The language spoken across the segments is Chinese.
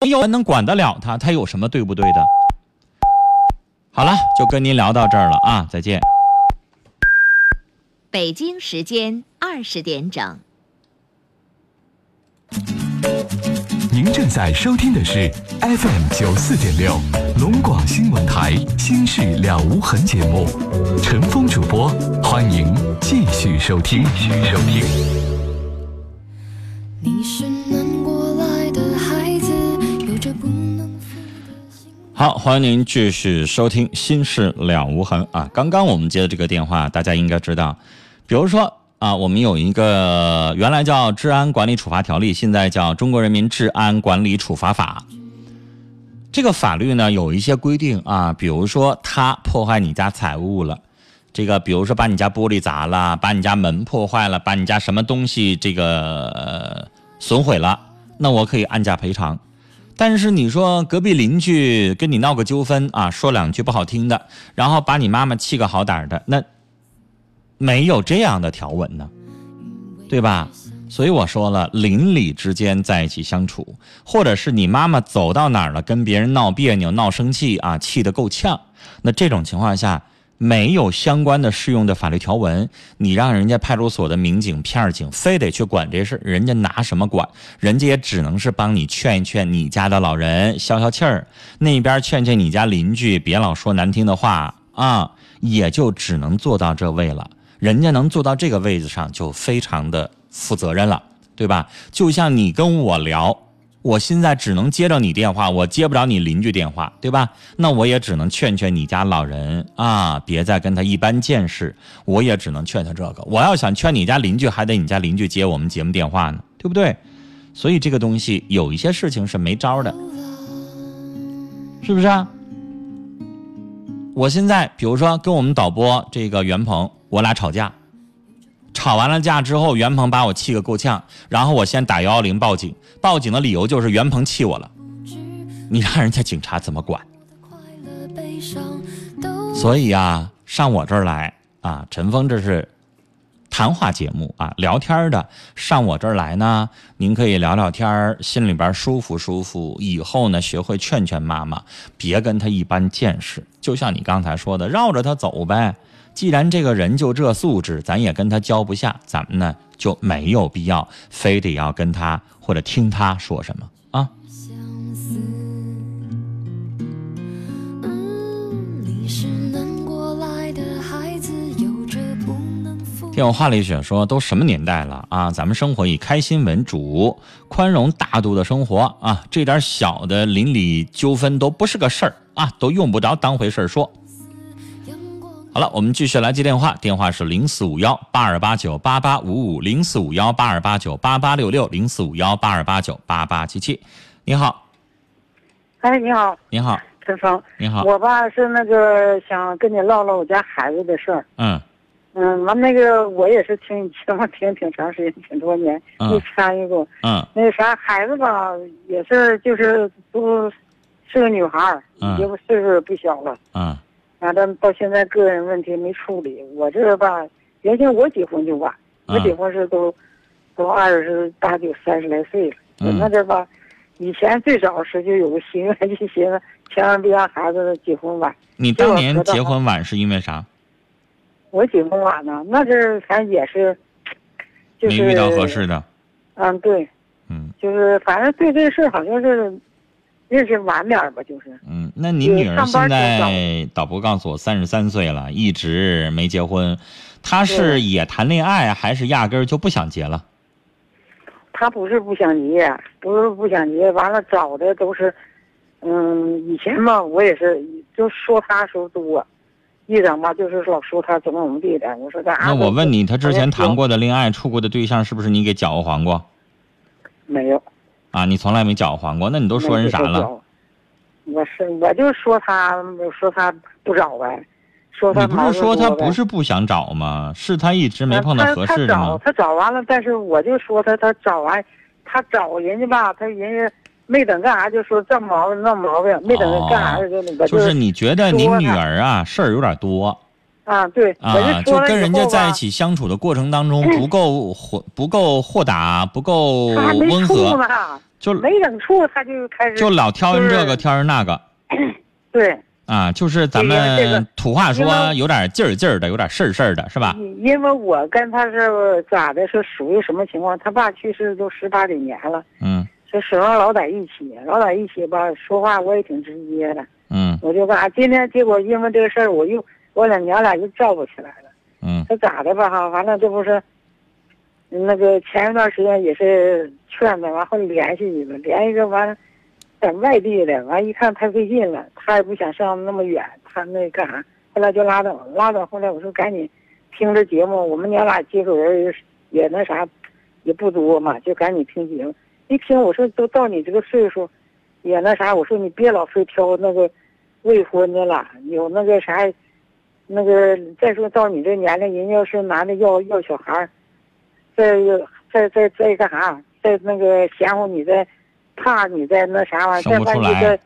没有人能管得了他，他有什么对不对的？好了，就跟您聊到这儿了啊，再见。北京时间二十点整。您正在收听的是 FM 九四点六龙广新闻台《心事了无痕》节目，陈峰主播，欢迎继续收听。继续收听。你是好，欢迎您继续收听《心事了无痕》啊！刚刚我们接的这个电话，大家应该知道，比如说啊，我们有一个原来叫《治安管理处罚条例》，现在叫《中国人民治安管理处罚法》。这个法律呢有一些规定啊，比如说他破坏你家财物了，这个比如说把你家玻璃砸了，把你家门破坏了，把你家什么东西这个、损毁了，那我可以按价赔偿。但是你说隔壁邻居跟你闹个纠纷啊，说两句不好听的，然后把你妈妈气个好歹的，那没有这样的条文呢，对吧？所以我说了，邻里之间在一起相处，或者是你妈妈走到哪儿了，跟别人闹别扭、闹生气啊，气得够呛，那这种情况下，没有相关的适用的法律条文，你让人家派出所的民警、片儿警非得去管这事儿，人家拿什么管？人家也只能是帮你劝一劝你家的老人，消消气儿；那边劝劝你家邻居，别老说难听的话啊，也就只能做到这位了。人家能做到这个位置上，就非常的负责任了，对吧？就像你跟我聊，我现在只能接着你电话，我接不着你邻居电话，对吧？那我也只能劝劝你家老人啊，别再跟他一般见识。我也只能劝他这个。我要想劝你家邻居，还得你家邻居接我们节目电话呢，对不对？所以这个东西有一些事情是没招的，是不是啊？我现在比如说跟我们导播这个袁鹏，我俩吵架，吵完了架之后，袁鹏把我气个够呛，然后我先打幺幺零报警，报警的理由就是袁鹏气我了，你让人家警察怎么管？所以啊，上我这儿来啊，陈峰这是谈话节目啊，聊天的，上我这儿来呢，您可以聊聊天儿，心里边舒服舒服。以后呢，学会劝劝妈妈，别跟他一般见识。就像你刚才说的，绕着他走呗。既然这个人就这素质，咱也跟他交不下，咱们呢就没有必要非得要跟他或者听他说什么啊。相似。嗯，你是南国来的孩子，有着不能负听我话里雪说，都什么年代了啊？咱们生活以开心为主，宽容大度的生活啊，这点小的邻里纠纷都不是个事儿啊，都用不着当回事儿说。好了，我们继续来接电话，电话是零四五幺八二八九八八五五，零四五幺八二八九八八六六，零四五幺八二八九八八七七。你好，哎，你好，你好，陈峰。你好，我吧是那个想跟你唠唠我家孩子的事儿。嗯嗯，完那个我也是听你节目听挺长时间，挺多年，嗯没参与过。嗯那个啥，孩子吧也是就是都是个女孩儿，嗯也不岁数也不小了。嗯完了到现在个人问题没处理，我这个吧，原先我结婚就晚，我嗯结婚是都都二十大九三十来岁了，我嗯那这吧，以前最早时就有个心愿，就寻思千万别让孩子结婚晚。你当年结婚晚是因为啥？我结婚晚呢，那阵儿反正也是，就是没遇到合适的。嗯，对，嗯就是反正对这事儿好像是认识晚点儿吧，就是嗯，那您女儿现在导播告诉我三十三岁了，一直没结婚，她是也谈恋爱，还是压根儿就不想结了？她不是不想结，不是不想结，完了找的都是，嗯，以前吧我也是就说她时候多，一整吧就是老说她怎么怎么地的，我说咱那我问你，她之前谈过过的恋爱、处过的对象，是不是你给搅和黄过没有？啊？你从来没搅和黄过，那你都说人啥了？？我是我就说他说他不找呗，说他你不是说他不是不想找吗？是他一直没碰到合适的吗？他他找完了，但是我就说他他找完，他找人家吧，他人家没等干啥就说这毛病那毛病，没等干啥就那个就是你觉得你女儿啊事儿有点多啊，对，啊，就跟人家，在一起相处的过程当中不够豁不够豁达，不够温和，呢，就没整处他就开始就老挑人这个挑人那个 对，啊，就是咱们土话说有点劲儿劲儿的，有点事儿事儿的，是吧？因为我跟他是咋的，是属于什么情况？他爸去世都十八九年了，嗯这始终老在一起，老在一起吧，说话我也挺直接的，嗯我就干啥？今天结果因为这个事儿，我又我俩娘俩又照顾起来了。嗯他咋的吧哈？完了，这不是那个前一段时间也是劝他，完后联系一个，联系一个完了，在外地的，完一看太费劲了，他也不想上那么远，他那干啥？后来就拉倒，拉倒。后来我说赶紧听着节目，我们娘俩接触人也那啥，也不多嘛，就赶紧听节目。一听我说都到你这个岁数，也那啥，我说你别老非挑那个未婚的了，有那个啥。那个再说到你这年龄，人家要是男的要要小孩儿，再再再再干啥？再那个嫌乎你再怕你再那啥玩意儿，再生不出来完你再，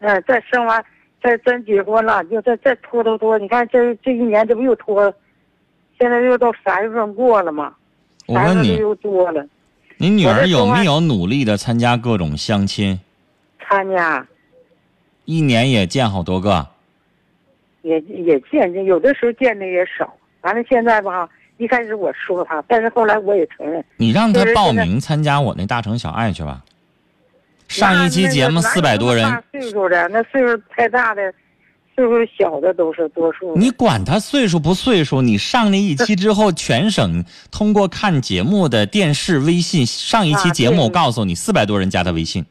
嗯、再生完再真结婚了，就再再拖拖拖。你看这这一年这不又拖，现在又到三月份过了嘛，我问你，又多了。你女儿有没有努力的参加各种相亲？参加一年也见好多个。也也见见，有的时候见的也少。完了现在吧，一开始我说他，但是后来我也承认。你让他报名参加我那大城小爱去吧。上一期节目四百多人，大岁数的，那岁数太大的，岁数小的都是多数。你管他岁数不岁数？你上那一期之后，全省通过看节目的电视、微信，上一期节目我告诉你，四百多人加他微信。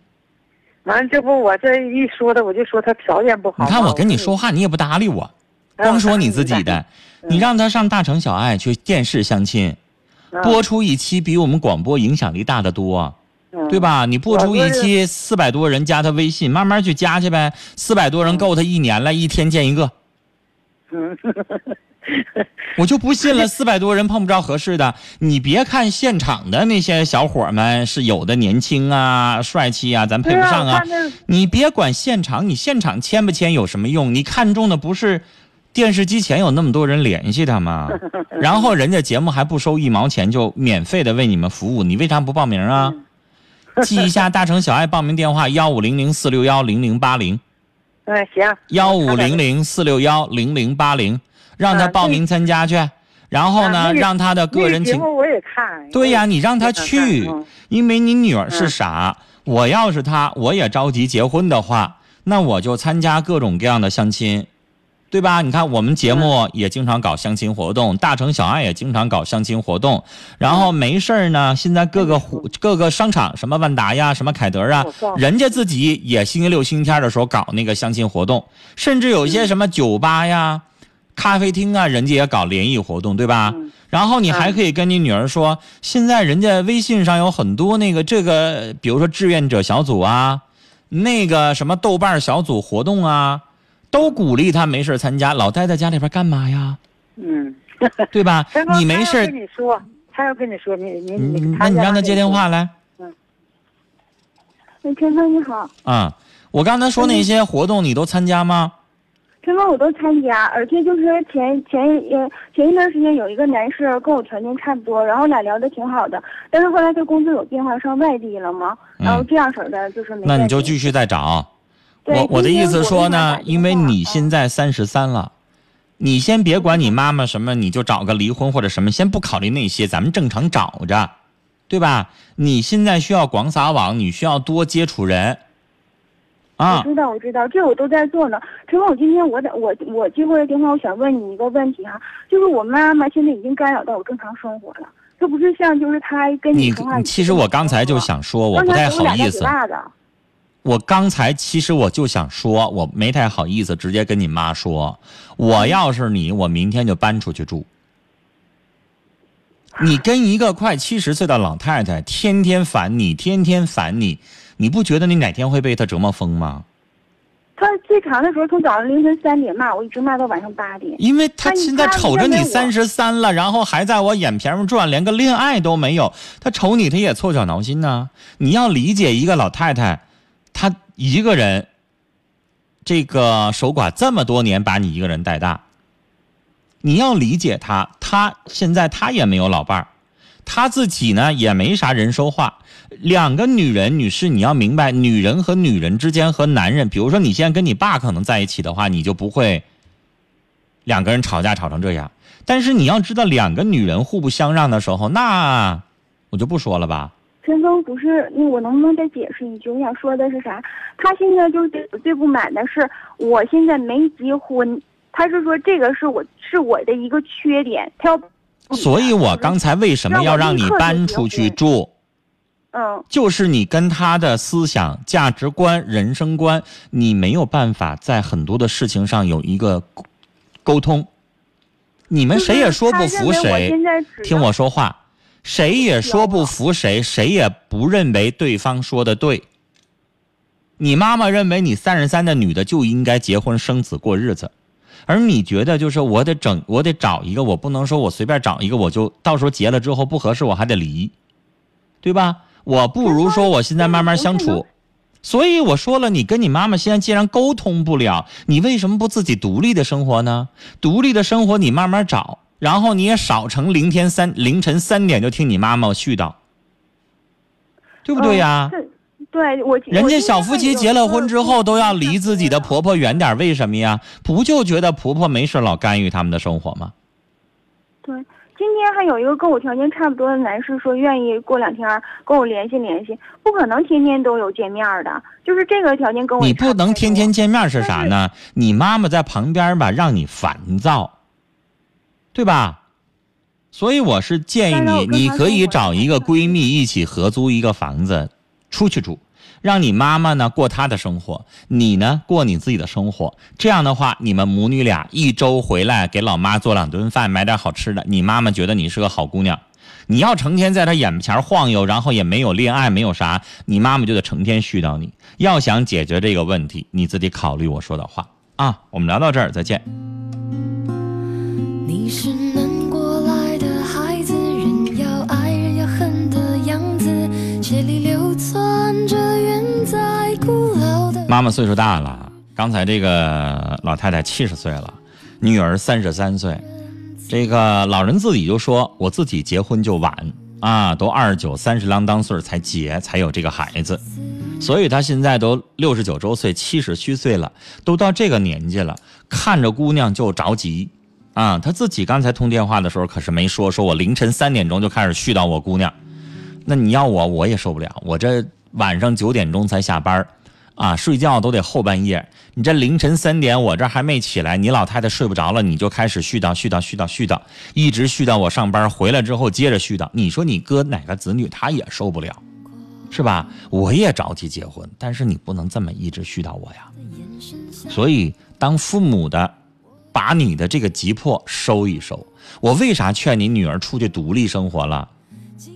完了，这不我这一说的，我就说他条件不好。你看我跟你说话，你也不搭理我，哎光说你自己的。嗯你让他上大城小爱去电视相亲，嗯播出一期比我们广播影响力大得多。嗯对？吧？你播出一期四百多人加他微信，慢慢去加去呗。四百多人够他一年了，一天见一个。嗯，我就不信了，四百多人碰不着合适的。你别看现场的那些小伙们是有的年轻啊、帅气啊，咱配不上啊你别管现场，你现场签不签有什么用？你看中的不是电视机前有那么多人联系他吗？然后人家节目还不收一毛钱，就免费的为你们服务，你为啥不报名啊？记一下大城小爱报名电话：幺五零零四六幺零零八零，嗯行，幺五零零四六幺零零八零，让他啊报名参加去。然后呢，啊让他的个人情那节。目我也看。对呀、你让他去嗯，因为你女儿是嗯傻。我要是他，我也着急结婚的话，那我就参加各种各样的相亲，对吧？你看我们节嗯目也经常搞相亲活动，大城小爱也经常搞相亲活动。然后嗯没事儿呢，现在各个户各个商场，什么万达呀，什么凯德啊人家自己也星期六、星期天的时候搞那个相亲活动，甚至有一些什么酒吧呀、咖啡厅啊，人家也搞联谊活动，对吧？嗯然后你还可以跟你女儿说，现在人家微信上有很多那个这个，比如说志愿者小组啊，那个什么豆瓣小组活动啊，都鼓励他没事参加，老待在家里边干嘛呀？嗯，对吧 你没事跟你说，他要跟你说，你你你你，那你让他接电话来嗯喂，陈峰你好，啊！我刚才说那些活动你都参加吗？陈峰我都参加，而且就是前前呃前一段时间有一个男士跟我条件差不多，然后俩聊的挺好的，但是后来他工作有变化，上外地了嘛，然后这样式儿的就是没。嗯那你就继。续再找。对我我的意思说呢因为你现在三十三了，你先别管你妈妈什么，你就找个离婚或者什么，先不考虑那些，咱们正常找着，对吧？你现在需要广撒网，你需要多接触人，啊我啊，知道，我知道，这我都在做呢。陈峰，我今天我打我我接过来电话，我想问你一个问题哈，就是我妈妈现在已经干扰到我正常生活了，这不是像就是她跟你说话，你其实我刚才就想说，我不太好意思，我刚才其实我就想说，我没太好意思直接跟你妈说，我要是你，我明天就搬出去住。你跟一个快七十岁的老太太天天烦你，天天烦你，你不觉得你哪天会被她折磨疯吗？她最长的时候从早上凌晨三点骂我，一直骂到晚上八点。因为她现在瞅着你三十三了，然后还在我眼前面转，连个恋爱都没有，她瞅你，她也凑巧挠心呐、你要理解一个老太太，她一个人，这个守寡这么多年，把你一个人带大，你要理解他，他现在他也没有老伴儿，他自己呢也没啥人说话。两个女人，女士，你要明白，女人和女人之间和男人，比如说你现在跟你爸可能在一起的话，你就不会两个人吵架吵成这样。但是你要知道，两个女人互不相让的时候，那我就不说了吧。陈峰不是，那我能不能再解释一句？我想说的是啥？他现在就是对我最不满的是，我现在没结婚。他是说这个是我是我的一个缺点，他要。所以我刚才为什么要让你搬出去住？嗯，就是你跟他的思想、价值观、人生观，你没有办法在很多的事情上有一个沟沟通。你们谁也说不服谁，听我说话，谁也说不服谁，谁也不认为对方说的对。你妈妈认为你三十三的女的就应该结婚生子过日子，而你觉得就是我得整，我得找一个，我不能说我随便找一个，我就到时候结了之后不合适我还得离，对吧？我不如说我现在慢慢相处。所以我说了，你跟你妈妈现在既然沟通不了，你为什么不自己独立的生活呢？独立的生活你慢慢找，然后你也少成凌天三凌晨三点就听你妈妈絮叨，对不对呀？是，对我。人家小夫妻结了婚之后都要离自己的婆婆远点，为什么呀？不就觉得婆婆没事老干预他们的生活吗？对。今天还有一个跟我条件差不多的男士说愿意过两天跟我联系联系，不可能天天都有见面的，就是这个条件跟我。你不能天天见面是啥呢？你妈妈在旁边吧，让你烦躁，对吧？所以我是建议你，你可以找一个闺蜜一起合租一个房子，出去住。让你妈妈呢过她的生活，你呢过你自己的生活。这样的话，你们母女俩一周回来给老妈做两顿饭，买点好吃的。你妈妈觉得你是个好姑娘。你要成天在她眼前晃悠，然后也没有恋爱，没有啥，你妈妈就得成天絮叨你。要想解决这个问题，你自己考虑我说的话啊。我们聊到这儿，再见。你是能过来的孩子，人要爱人要恨的样子，血里流窜着远在古老的。妈妈岁数大了，刚才这个老太太七十岁了，女儿三十三岁，这个老人自己就说：“我自己结婚就晚啊，都二十九、三十啷当岁才结，才有这个孩子，所以他现在都六十九周岁，七十虚岁了，都到这个年纪了，看着姑娘就着急啊。他自己刚才通电话的时候可是没说，说我凌晨三点钟就开始絮叨我姑娘，那你要我我也受不了，我这晚上九点钟才下班。”啊，睡觉都得后半夜。你这凌晨三点，我这还没起来，你老太太睡不着了，你就开始絮叨絮叨絮叨絮叨，一直絮叨我上班回来之后接着絮叨。你说你哥哪个子女他也受不了，是吧？我也着急结婚，但是你不能这么一直絮叨我呀。所以当父母的，把你的这个急迫收一收。我为啥劝你女儿出去独立生活了？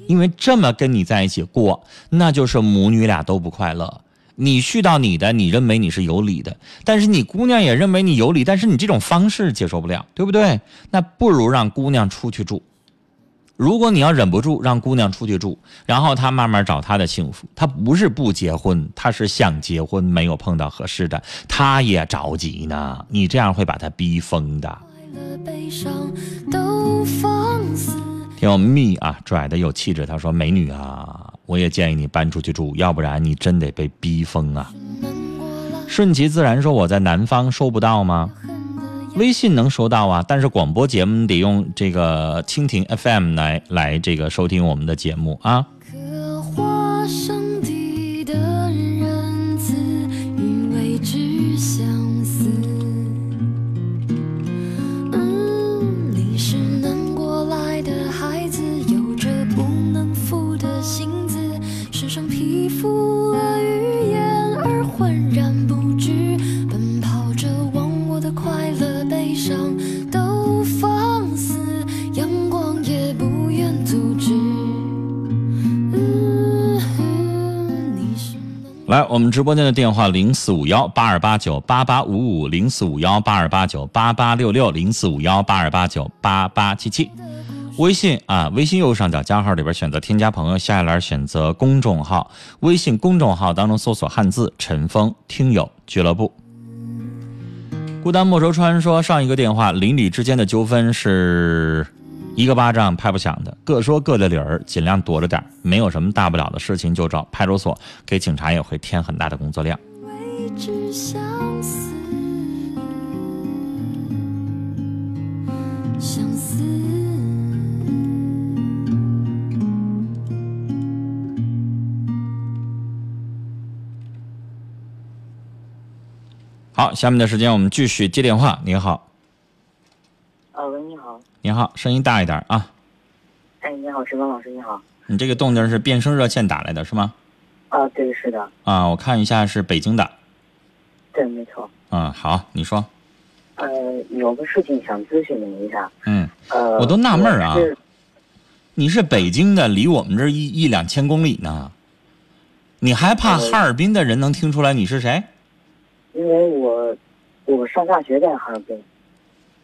因为这么跟你在一起过，那就是母女俩都不快乐。你絮叨你的，你认为你是有理的，但是你姑娘也认为你有理，但是你这种方式接受不了，对不对？那不如让姑娘出去住。如果你要忍不住让姑娘出去住，然后她慢慢找她的幸福。她不是不结婚，她是想结婚，没有碰到合适的，她也着急呢。你这样会把她逼疯的。挺有蜜啊，拽的有气质。他说：“美女啊。”我也建议你搬出去住，要不然你真得被逼疯啊！顺其自然说我在南方收不到吗？微信能收到啊，但是广播节目得用这个蜻蜓 FM 来来这个收听我们的节目啊。来，我们直播间的电话零四五幺八二八九八八五五零四五幺八二八九八八六六零四五幺八二八九八八七七，微信啊，微信右上角加号里边选择添加朋友，下一栏选择公众号，微信公众号当中搜索汉字陈峰听友俱乐部。孤单莫愁川说，上一个电话邻里之间的纠纷是一个巴掌拍不响的，各说各的理儿，尽量躲着点儿，没有什么大不了的事情就找派出所，给警察也会添很大的工作量。为之相思，相思。好，下面的时间我们继续接电话。您好，你好，声音大一点啊。哎，你好，石峰老师，你好。你这个动静是变声热线打来的是吗？啊，对，是的，啊，我看一下是北京的。对，没错。嗯，好，你说。呃，有个事情想咨询您一下。嗯，呃，我都纳闷儿啊是你是北京的，离我们这一一两千公里呢，你还怕呃哈尔滨的人能听出来你是谁？因为我我上大学在哈尔滨。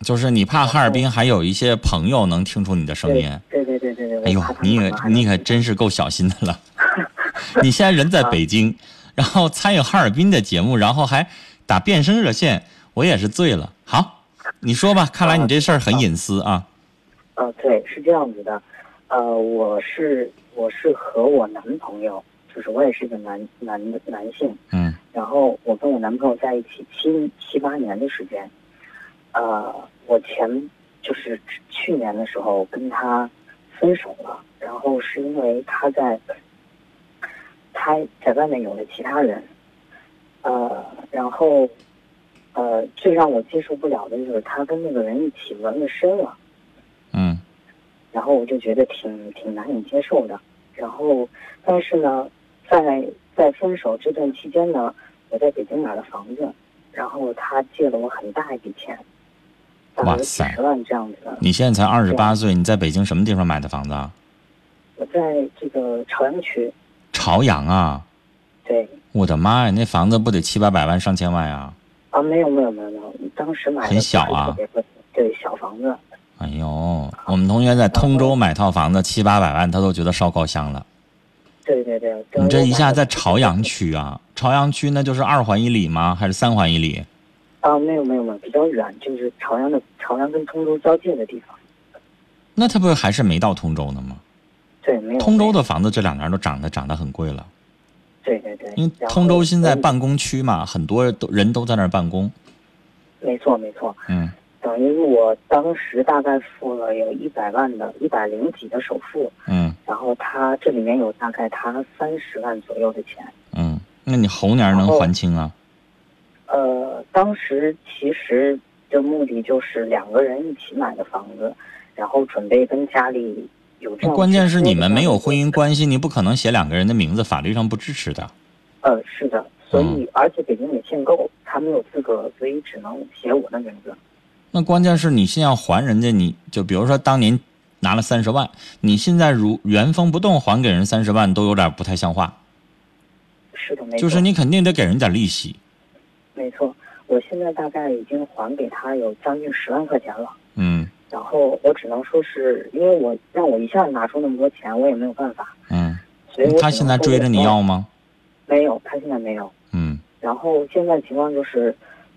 就是你怕哈尔滨还有一些朋友能听出你的声音。对对对对对。哎呦你可你可真是够小心的了。你现在人在北京，然后参与哈尔滨的节目，然后还打变声热线，我也是醉了。好，你说吧，看来你这事儿很隐私啊。呃，对，是这样子的，呃，我是我是和我男朋友，就是我也是个男男男性，嗯然后我跟我男朋友在一起七七八年的时间，呃，我前就是去年的时候跟他分手了，然后是因为他在他在外面有了其他人，呃，然后呃，最让我接受不了的就是他跟那个人一起纹了身了。嗯然后我就觉得挺挺难以接受的。然后，但是呢，在在分手这段期间呢，我在北京买了房子，然后他借了我很大一笔钱，哇塞万这样子。你现在才二十八岁，你在北京什么地方买的房子啊？我在这个朝阳区，朝阳啊！对我的妈呀，那房子不得七八百万、上千万呀！啊，没有没有没有没有，当时买的很小啊对小房子，哎呦，我们同学在通州买套房子七八百万，他都觉得烧高香了。对对对。你这一下在朝朝阳区啊？朝阳区那就是二环以里吗？还是三环以里？啊，没有没有没有，比较远，就是朝阳的朝阳跟通州交界的地方。那他不还是没到通州呢吗？对，没有。通州的房子这两年都涨得涨得很贵了，对对对，因为通州现在嗯办公区嘛，很多都人都在那儿办公。没错没错，嗯等于我当时大概付了有一百万的一百零几的首付，嗯然后他这里面有大概他三十万左右的钱。嗯，那你猴年能还清啊？呃，当时其实的目的就是两个人一起买的房子，然后准备跟家里有这样。关键是你们没有婚姻。关系，你不可能写两个人的名字，法律上不支持的。呃，是的，所嗯以、而且北京也限购，他没有资格，所以只能写我的名字。那关键是你现在要还人家，你就比如说当年拿了三十万，你现在如原封不动还给人三十万，都有点不太像话。是的。就是你肯定得给人点利息。没错，我现在大概已经还给他有将近十万块钱了。嗯然后我只能说是因为我让我一下子拿出那么多钱，我也没有办法，嗯，所以我他现在追着你要吗？吗？没有，他现在没有。嗯然后现在情况就是，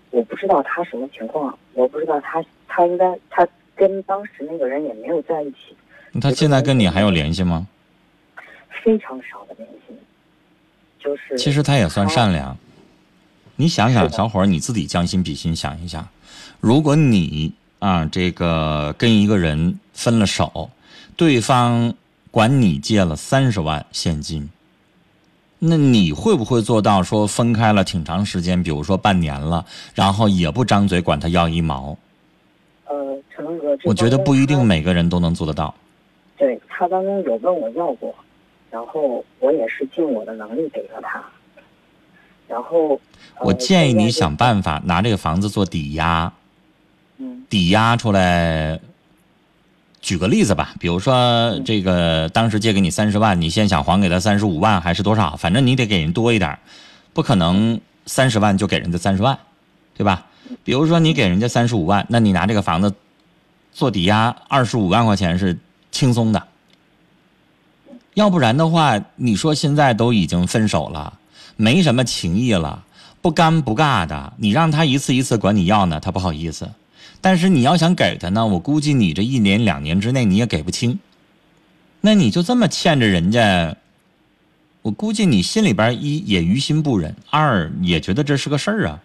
我不知道他什么情况，我不知道他他应该他跟当时那个人也没有在一起，他现在跟你还有联系吗？非常少的联系，就是其实他也算善良。你想想，小伙儿，你自己将心比心想一下，如果你啊这个跟一个人分了手，对方管你借了三十万现金，那你会不会做到说分开了挺长时间，比如说半年了，然后也不张嘴管他要一毛？呃，陈龙哥，我觉得不一定每个人都能做得到。对他刚刚有问我要过，然后我也是尽我的能力给了他，然后、呃我建议你想，办法拿这个房子做抵押，嗯抵押出来。举个例子吧，比如说这个当时借给你三十万，你现在想还给他三十五万还是多少？反正你得给人多一点，不可能三十万就给人家三十万，对吧？比如说你给人家三十五万，那你拿这个房子做抵押，二十五万块钱是轻松的。要不然的话，你说现在都已经分手了，没什么情谊了，不干不尬的，你让他一次一次管你要呢，他不好意思。但是你要想给他呢，我估计你这一年两年之内你也给不清。那你就这么欠着人家，我估计你心里边一也于心不忍，二也觉得这是个事儿啊。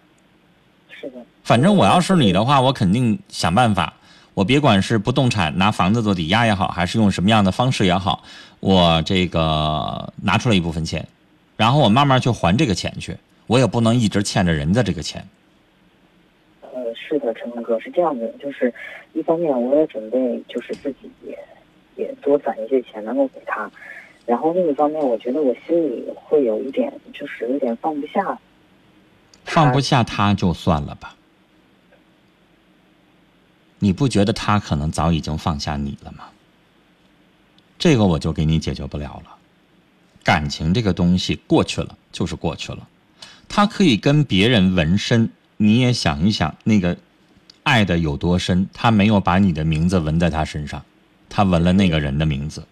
是的，反正我要是你的话，我肯定想办法。我别管是不动产拿房子做抵押也好，还是用什么样的方式也好，我这个拿出来一部分钱，然后我慢慢去还这个钱去。我也不能一直欠着人家这个钱。呃，是的，陈峰哥是这样的，就是一方面我也准备就是自己也也多攒一些钱能够给他，然后另一方面我觉得我心里会有一点就是有点放不下。放不下他就算了吧。你不觉得他可能早已经放下你了吗？这个我就给你解决不了了。感情这个东西过去了就是过去了，他可以跟别人纹身，你也想一想那个爱的有多深。他没有把你的名字纹在他身上，他纹了那个人的名字。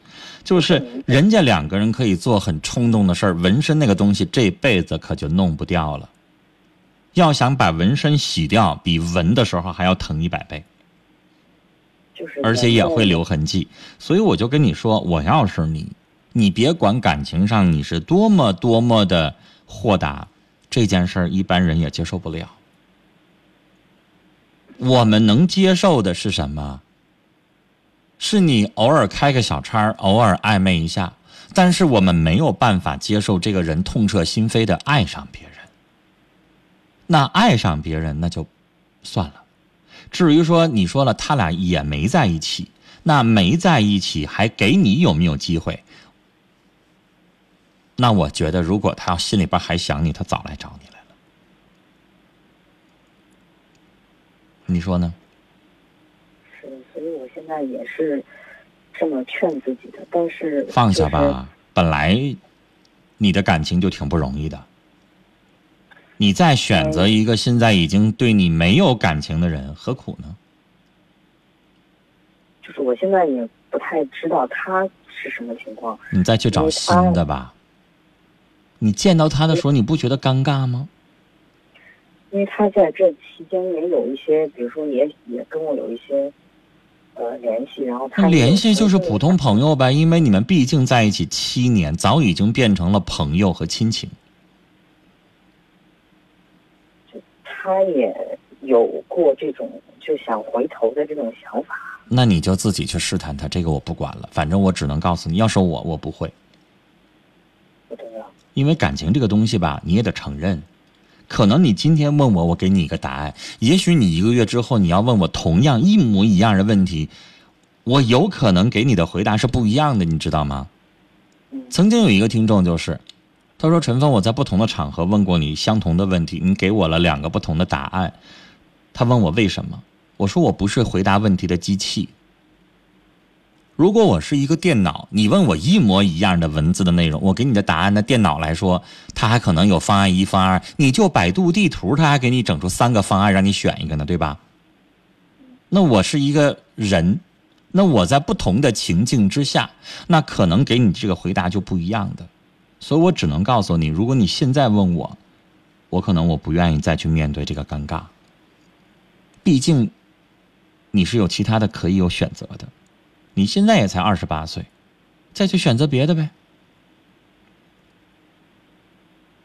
就是人家两个人可以做很冲动的事儿，纹身那个东西这辈子可就弄不掉了。要想把纹身洗掉，比纹的时候还要疼一百倍。而且也会留痕迹。所以我就跟你说，我要是你，你别管感情上你是多么多么的豁达，这件事儿一般人也接受不了。我们能接受的是什么？是你偶尔开个小差，偶尔暧昧一下，但是我们没有办法接受这个人痛彻心扉的爱上别人。那爱上别人那就算了。至于说你说了他俩也没在一起，那没在一起还给你有没有机会？那我觉得，如果他要心里边还想你，他早来找你来了。你说呢？是，所以我现在也是这么劝自己的，但是放下吧，本来你的感情就挺不容易的，你再选择一个现在已经对你没有感情的人，何苦呢？就是我现在也不太知道他是什么情况。你再去找新的吧。你见到他的时候，你不觉得尴尬吗？因为他在这期间也有一些，比如说也也跟我有一些呃联系，然后他联系就是普通朋友呗，因为你们毕竟在一起七年，早已经变成了朋友和亲情。他也有过这种就想回头的这种想法。那你就自己去试探他，这个我不管了，反正我只能告诉你，要是我，我不会，不重要，因为感情这个东西吧，你也得承认。可能你今天问我，我给你一个答案，也许你一个月之后你要问我同样一模一样的问题，我有可能给你的回答是不一样的，你知道吗？曾经有一个听众就是，他说陈峰，我在不同的场合问过你相同的问题，你给我了两个不同的答案。他问我为什么，我说我不是回答问题的机器。如果我是一个电脑，你问我一模一样的文字的内容，我给你的答案，那电脑来说，它还可能有方案一、方案二，你就百度地图，它还给你整出三个方案让你选一个呢，对吧？那我是一个人，那我在不同的情境之下，那可能给你这个回答就不一样的，所以我只能告诉你，如果你现在问我，我可能我不愿意再去面对这个尴尬，毕竟你是有其他的可以有选择的。你现在也才二十八岁，再去选择别的呗。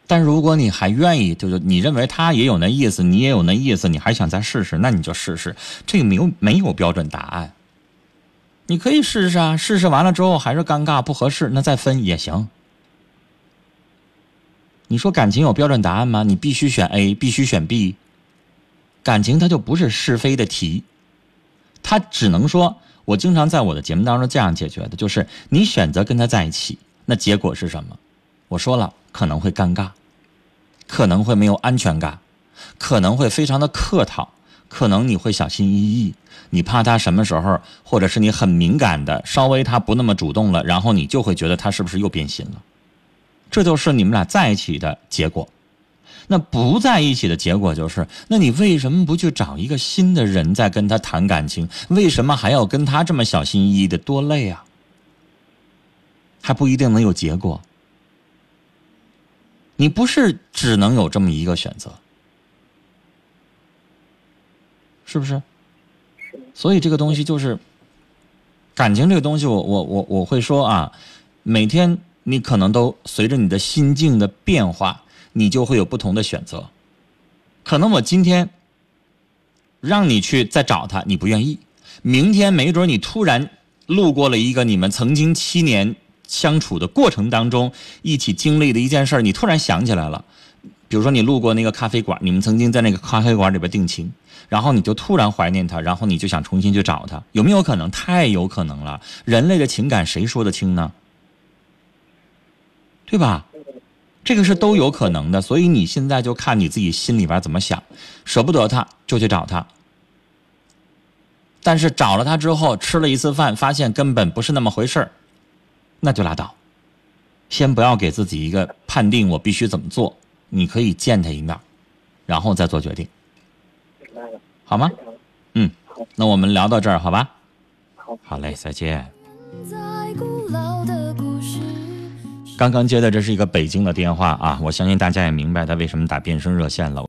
但如果你还愿意，就是你认为他也有那意思，你也有那意思，你还想再试试，那你就试试。这个没有没有标准答案，你可以试试啊，试试完了之后还是尴尬不合适，那再分也行。你说感情有标准答案吗？你必须选 A，必须选 B。感情它就不是是非的题，它只能说。我经常在我的节目当中这样解决的，就是你选择跟他在一起，那结果是什么？我说了，可能会尴尬，可能会没有安全感，可能会非常的客套，可能你会小心翼翼，你怕他什么时候，或者是你很敏感的，稍微他不那么主动了，然后你就会觉得他是不是又变心了？这就是你们俩在一起的结果。那不在一起的结果就是，那你为什么不去找一个新的人再跟他谈感情？为什么还要跟他这么小心翼翼的？多累啊！还不一定能有结果。你不是只能有这么一个选择，是不是？所以这个东西就是感情这个东西我，我我我会说啊，每天你可能都随着你的心境的变化，你就会有不同的选择。可能我今天让你去再找他，你不愿意；明天没准你突然路过了一个你们曾经七年相处的过程当中一起经历的一件事，你突然想起来了。比如说你路过那个咖啡馆，你们曾经在那个咖啡馆里边定情，然后你就突然怀念他，然后你就想重新去找他，有没有可能？太有可能了。人类的情感谁说得清呢？对吧？这个是都有可能的，所以你现在就看你自己心里边怎么想，舍不得他就去找他。但是找了他之后，吃了一次饭，发现根本不是那么回事儿，那就拉倒。先不要给自己一个判定，我必须怎么做。你可以见他一面，然后再做决定，好吗？嗯，那我们聊到这儿，好吧？好，好嘞，再见。刚刚接的这是一个北京的电话啊，我相信大家也明白他为什么打变声热线了。